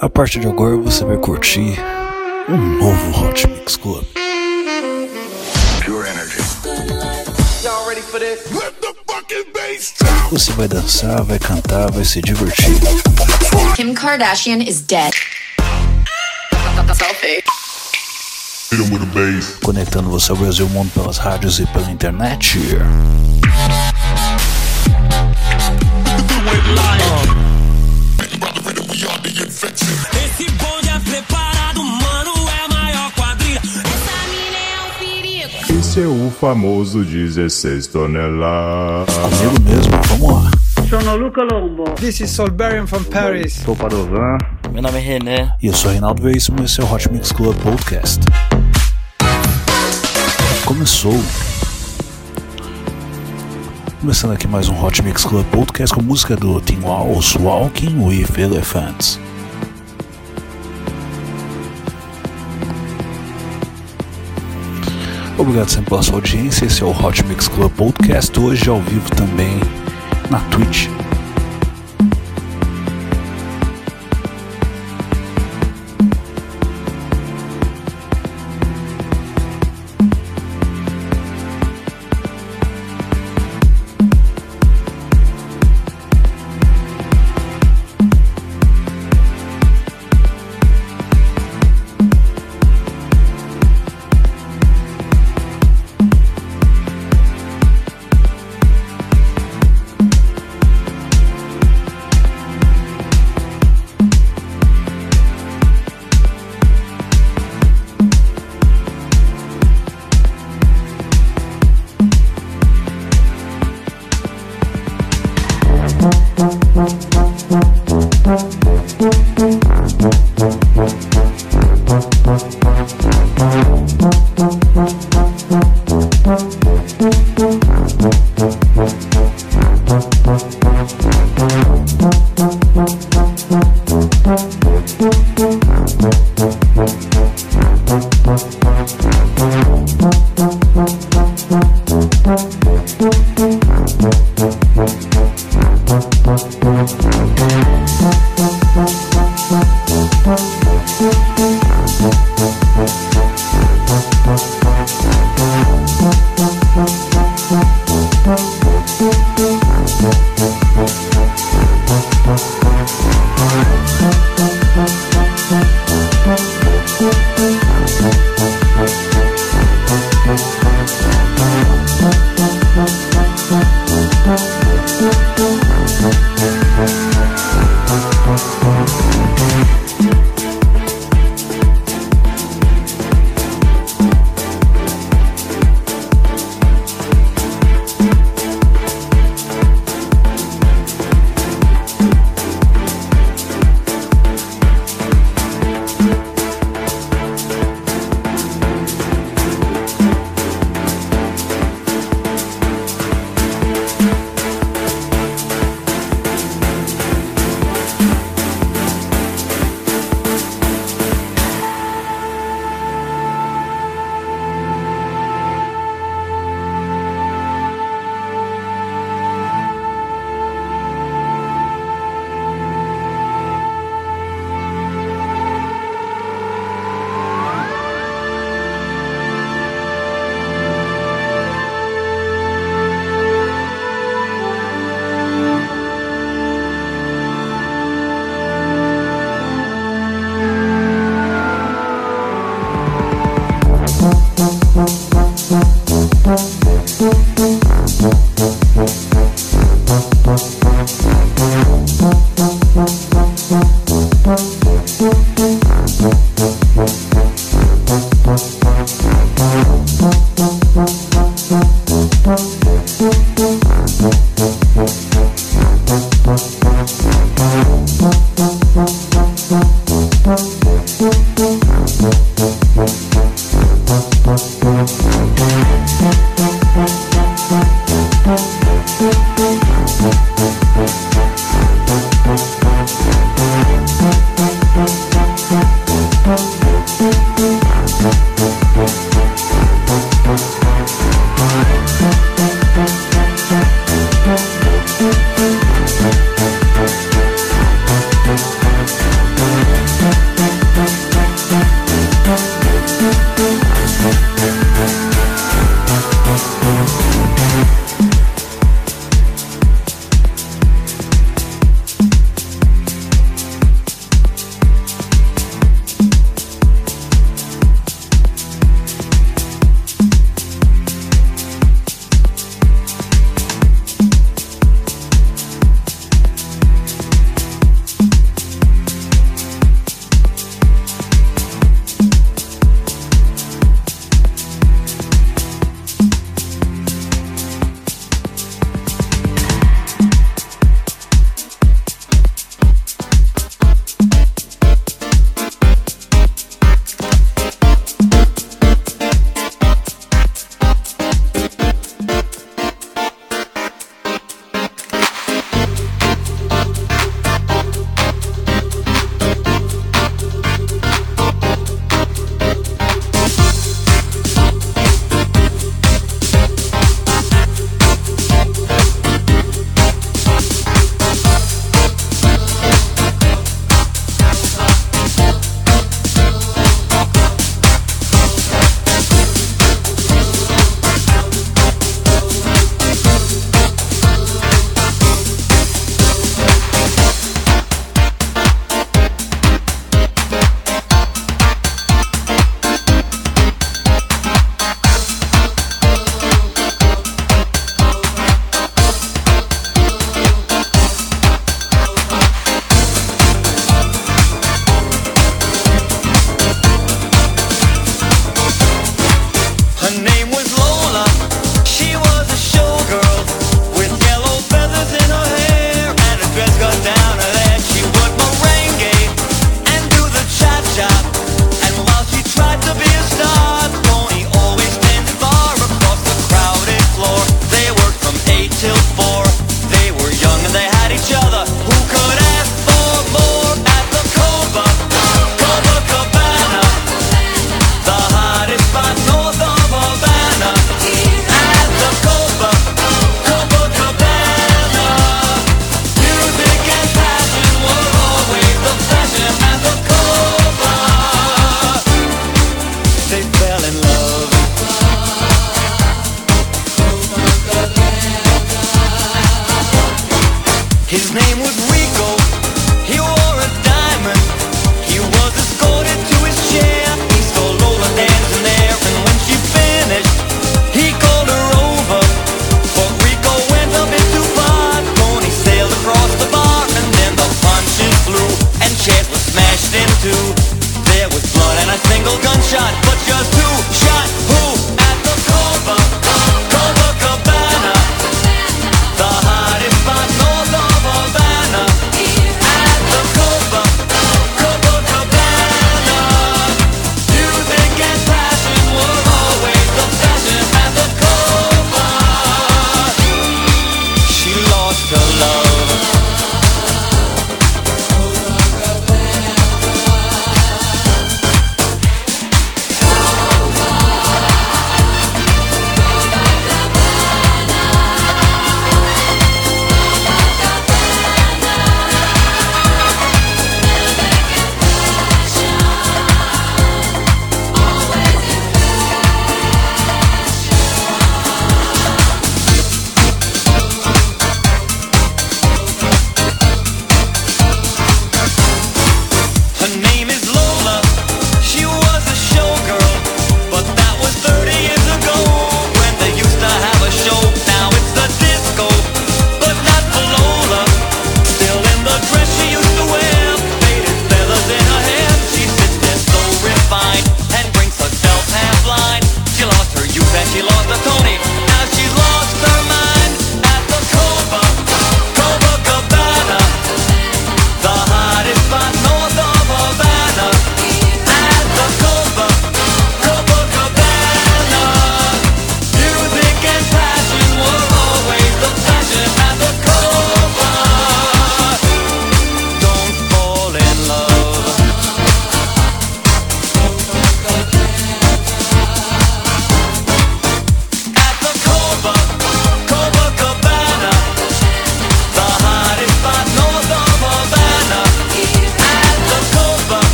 A partir de agora você vai curtir um novo Hot Mix Club. Pure energy. Y'all ready for this? Você vai dançar, vai cantar, vai se divertir. Kim Kardashian is dead. Selfie. Bass. Conectando você ao Brasil e ao mundo pelas rádios e pela internet. O famoso 16 toneladas. Comigo mesmo, vamos lá. Sono Luca Lombo. This is Solberian from Paris. Sou Padovan. Meu nome é René. E eu sou Reinaldo Veríssimo e esse é o Hot Mix Club Podcast. Começou. Começando aqui mais um Hot Mix Club Podcast com música do Tim Walls, Walking with Elephants. Obrigado sempre pela sua audiência. Esse é o Hot Mix Club Podcast. Hoje ao vivo também na Twitch.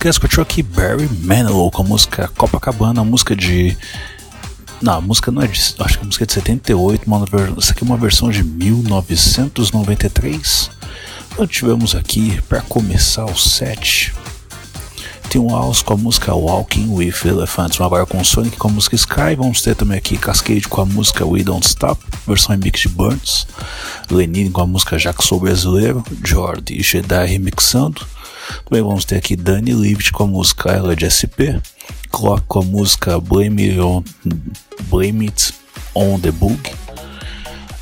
Podcast com o Chucky Berry Manilow com a música Copacabana, a música de. Não, a música não é de. Acho que a música é de 78, uma, essa aqui é uma versão de 1993. Nós tivemos aqui, para começar o set, tem um House com a música Walking with Elephants, uma agora com o Sonic com a música Sky. Vamos ter também aqui Cascade com a música We Don't Stop, versão remix de Burns. Lenine com a música Sou Brasileiro, Jordi e Jedi remixando. Também vamos ter aqui Dani Lift com a música Ela de SP, Clock com a música Blame It On, Blame It On The Bug,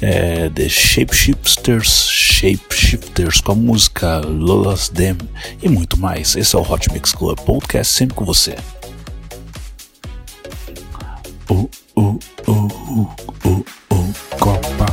é, The Shapeshifters, Shapeshifters com a música Lola's Them e muito mais. Esse é o Hot Mix Club Podcast sempre com você. Uh, uh, uh, uh, uh, uh, Copa.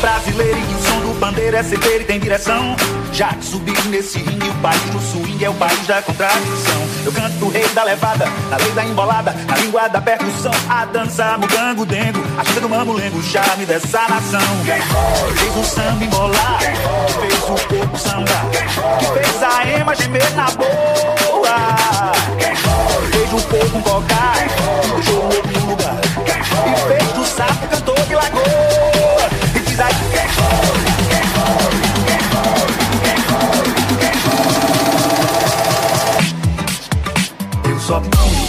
Brasileiro e o som do bandeira é certeiro e tem direção. Já que subi nesse ringue, o país do swing é o país da contradição. Eu canto o rei da levada, na lei da embolada, na língua da percussão. A dança, mugango, dengo, a chega do mamulengo, o charme dessa nação. Foi? Fez o samba embolar, que fez o corpo samba, que fez a ema gemer na boa. Foi? Fez o povo que o outro no lugar. E fez do sapo cantor de lagoa. Eu só ponho.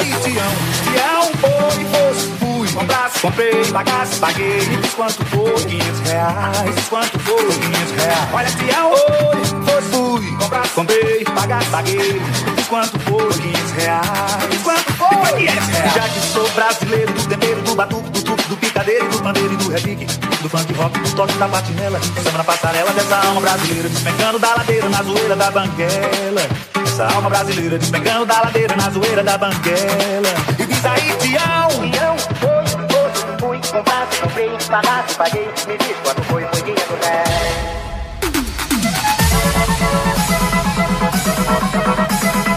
E fiz aí, Tião, Tião, foi, fosse, fui, comprasse, comprei, pagasse, paguei, e quanto foi, 500 reais, fiz quanto foi, 500 reais. Olha, Tião, foi, fosse, fui, comprasse, comprei, pagasse, paguei, fiz quanto foi, 500 reais, fiz quanto foi, 500 reais. Já que sou brasileiro, do tempero, do batuque, do truque, do picadeiro, do pandeiro e do repique, do funk rock, do toque da patinela, samba na passarela dessa alma brasileira, despencando da ladeira na zoeira da banguela. Essa alma brasileira despencando da ladeira na zoeira da banguela. E diz aí, Tião! Tião, foi, foi, fui, comprasse, comprei, pagasse, paguei, me diz quando foi, foi 500 reais. Só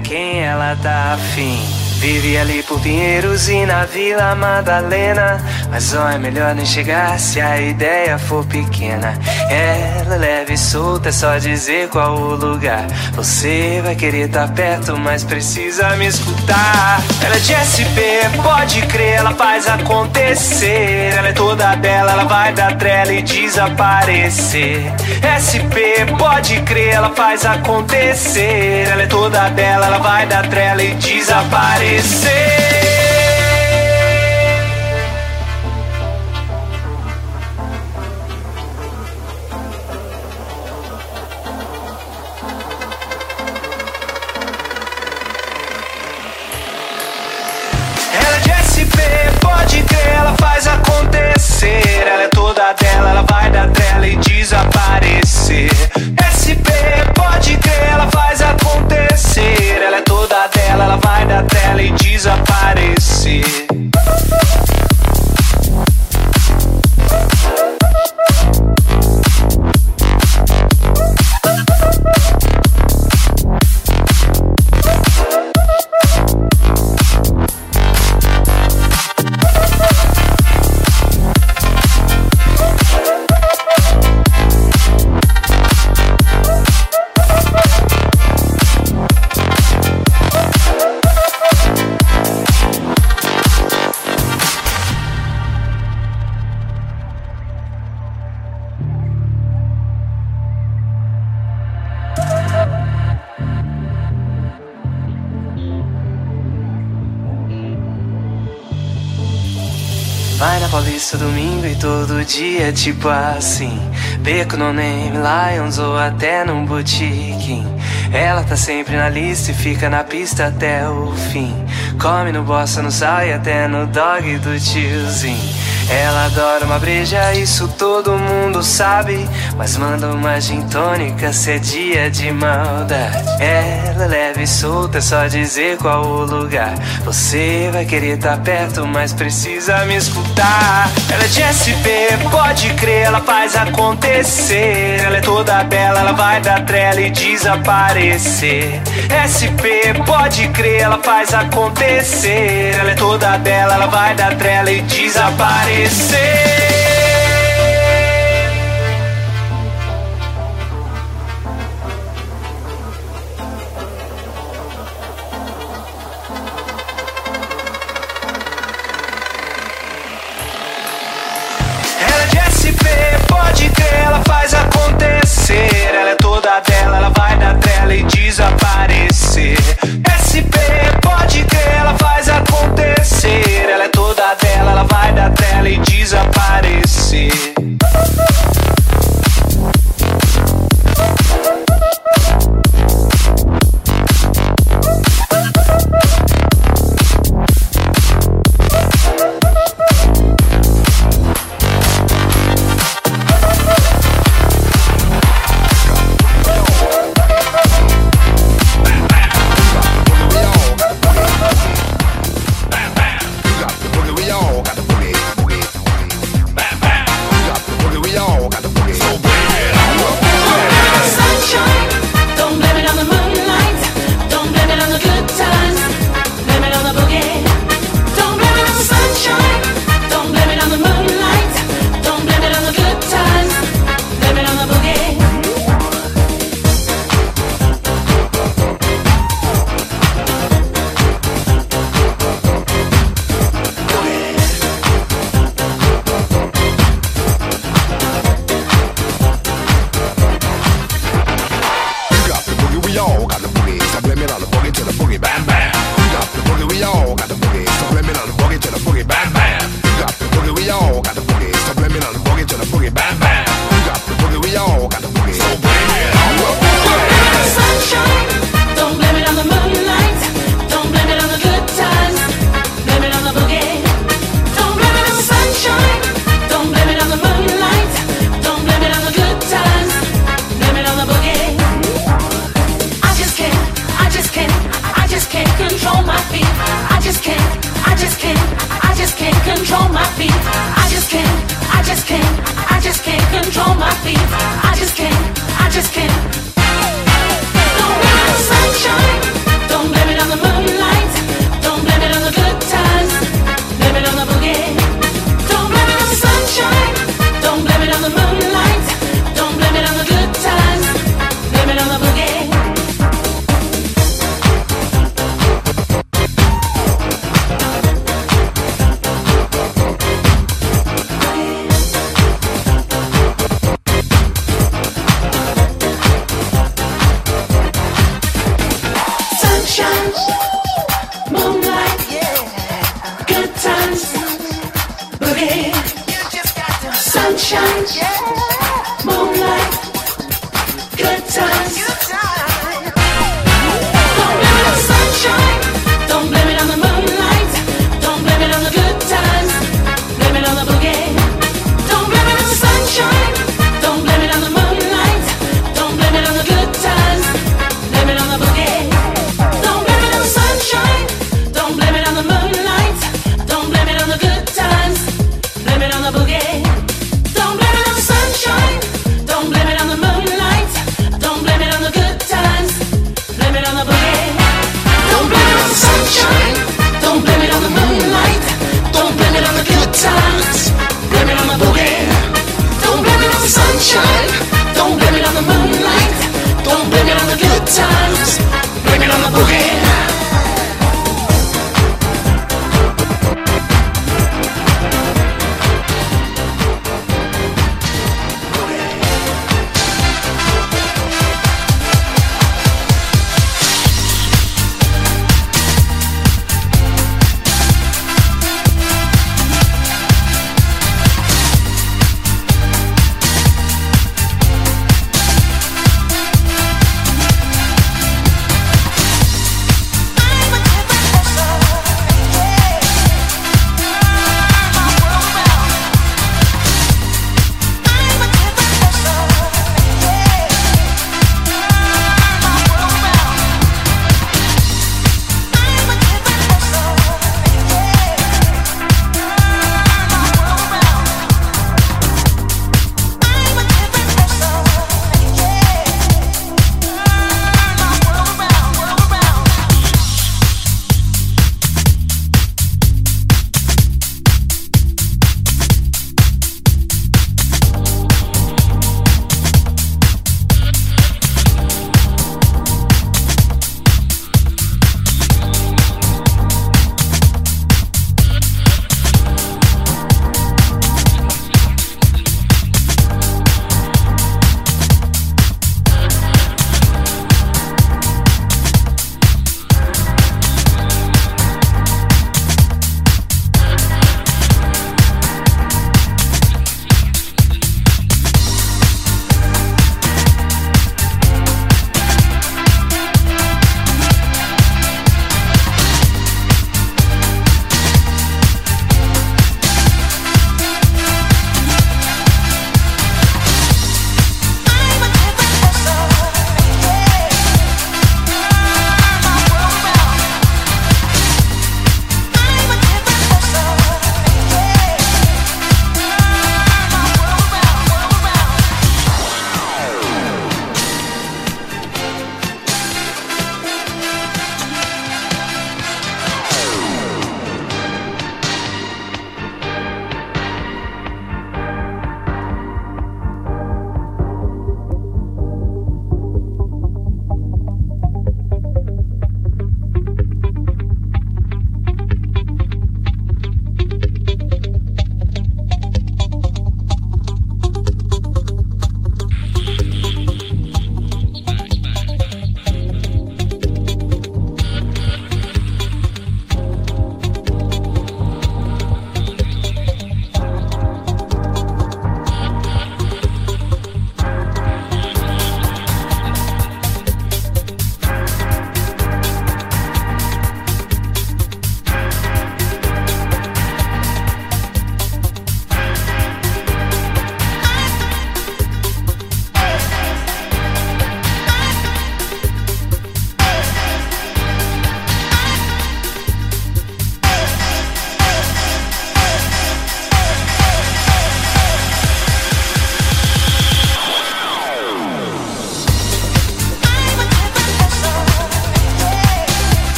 quem ela tá afim. Vive ali por Pinheiros e na Vila Madalena. Mas ó, é melhor nem chegar se a ideia for pequena. Ela é leve e solta, é só dizer qual o lugar. Você vai querer estar perto, mas precisa me escutar. Ela é de SP, pode crer, ela faz acontecer. Ela é toda dela, ela vai dar trela e desaparecer. SP, pode crer, ela faz acontecer. Ela é toda dela, ela vai dar trela e desaparecer. Ela Vai na Paulista domingo e todo dia, é tipo assim. Beco no Name, Lions ou até num boutique. Ela tá sempre na lista e fica na pista até o fim. Come no bossa, no sai até no dog do tiozinho. Ela adora uma breja, isso todo mundo sabe. Mas manda uma gintônica se é dia de maldade. Ela é leve e solta, é só dizer qual o lugar. Você vai querer estar tá perto, mas precisa me escutar. Ela é de SP, pode crer, ela faz acontecer. Ela é toda bela, ela vai da trela e desaparecer. SP, pode crer, ela faz acontecer. Ela é toda bela, ela vai da trela e desaparecer esquecer. desaparecer.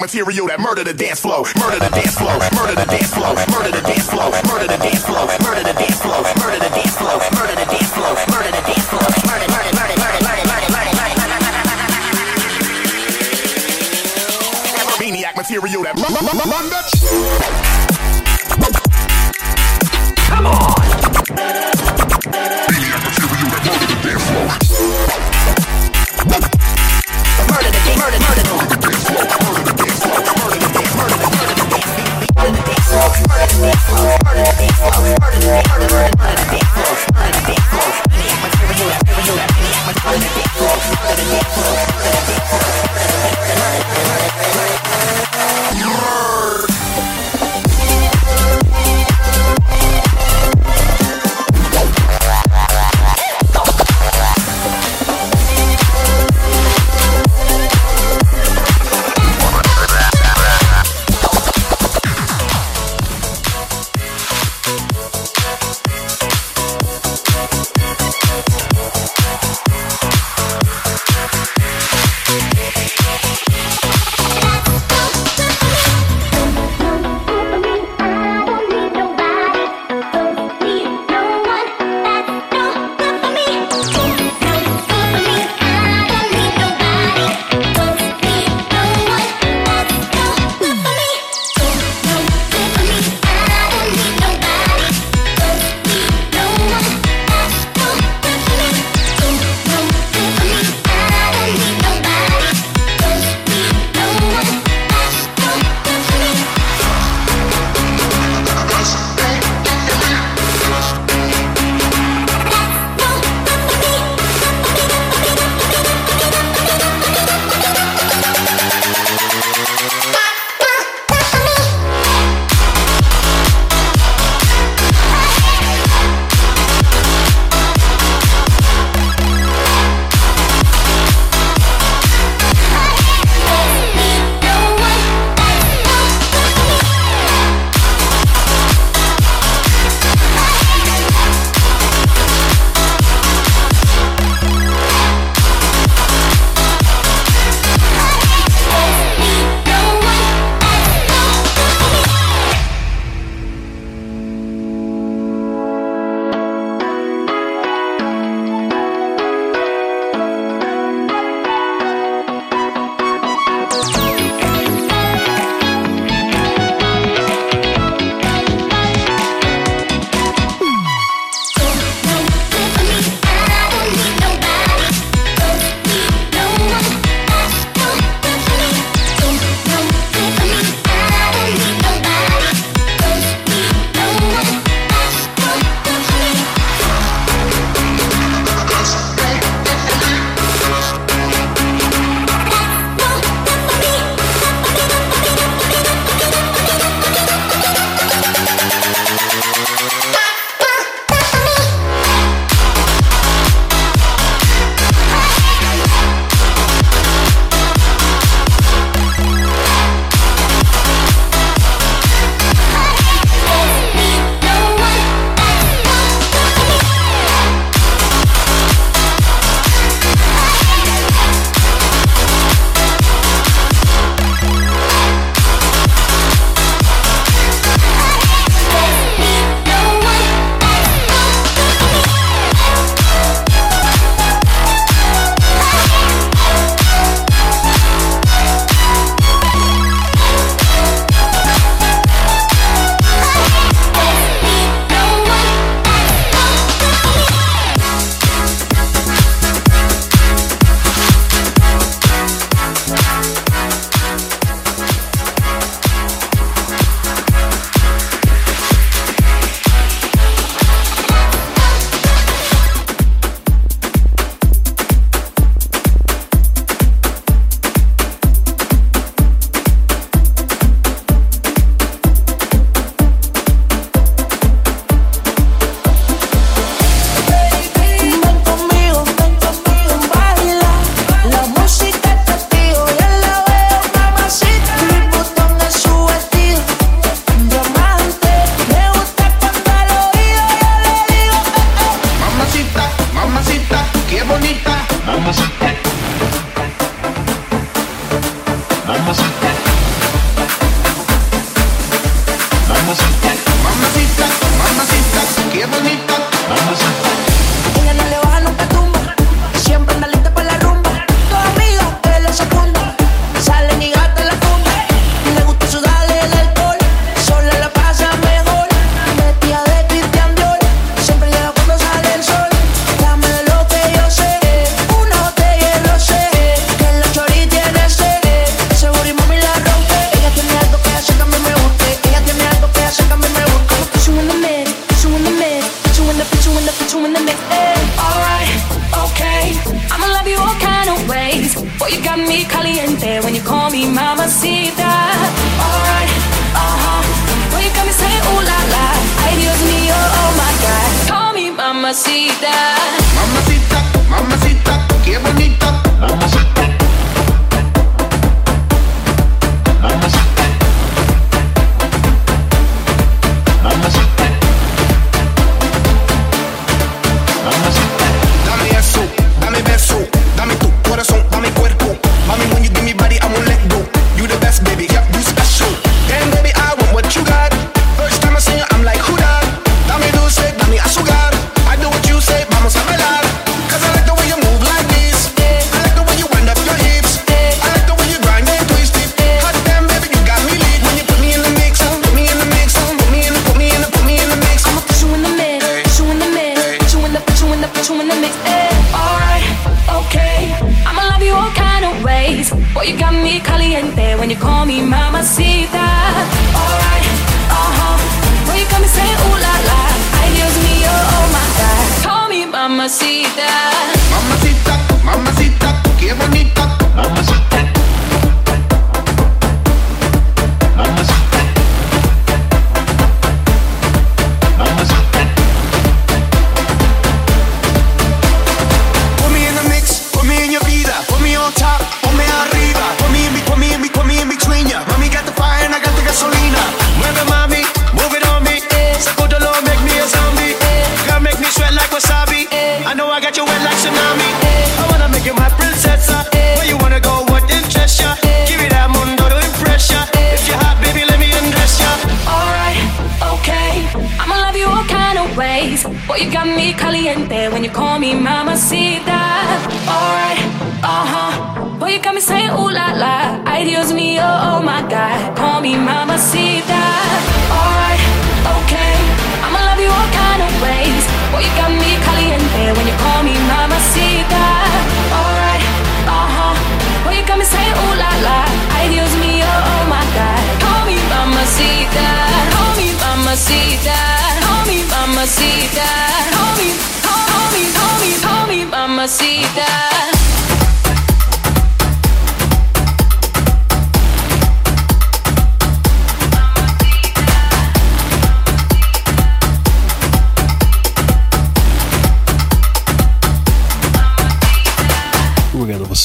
material that murder the dance flow, murder the dance flow, murder the dance.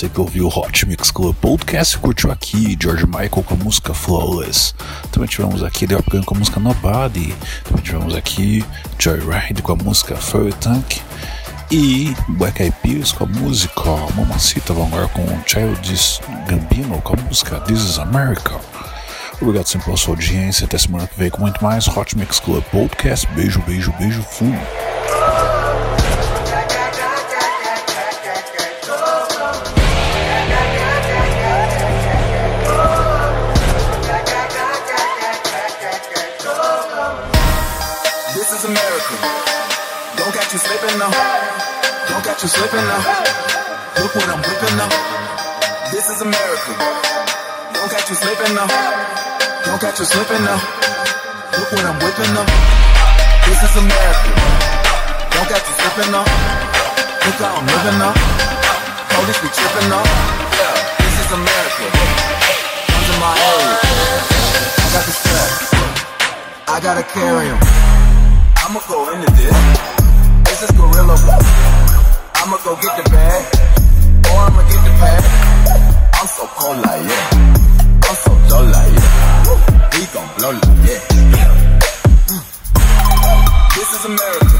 você que ouviu o Hot Mix Club Podcast curtiu aqui George Michael com a música Flawless também tivemos aqui The Opgun com a música Nobody, também tivemos aqui Joyride com a música Furry Tank e Black Eyed Peas com a música Mamacita, vamos agora com Childish Gambino com a música This Is America. Obrigado sempre pela sua audiência, até semana que vem com muito mais Hot Mix Club Podcast. Beijo, beijo, beijo, fui! slipping now. Don't catch you slipping now. Look what I'm whipping now. This is America. Don't catch you slipping now. Don't catch you slipping now. Look what I'm whipping up. This is America. Don't catch you slipping up. Look how I'm living up. Police be tripping up. This is America. Under my area. I got the strap. I gotta carry 'em. I'ma go into this. This is gorilla. I'ma go get the bag, or I'ma get the pad. I'm so cold like yeah, I'm so dull like yeah. We gon' blow like yeah. Mm. This is America.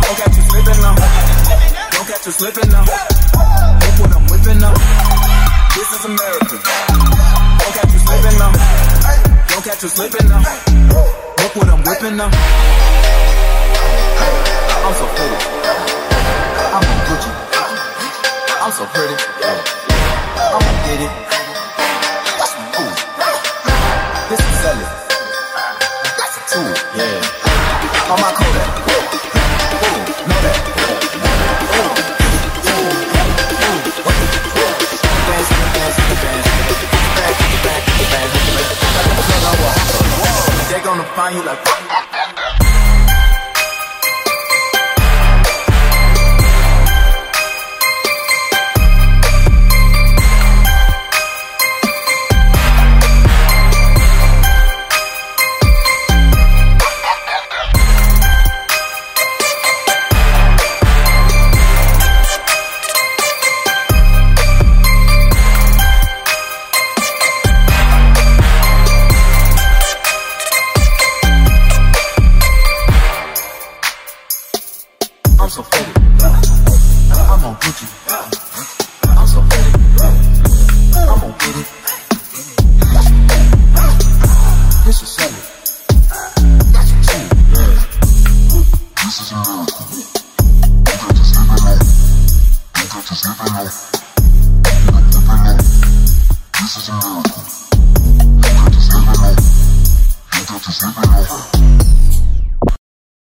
Don't catch you slipping now. Don't catch you slipping now. Look what I'm whipping now. This is America. Don't catch you slipping now. Don't catch you slipping now. Look what I'm whipping now. I'm so pretty. I'm a Gucci. I'm so pretty. I'ma it. That's my boo. This is selling. That's a tool. Yeah. On my Kodak. Ooh, know that. They're gonna find you like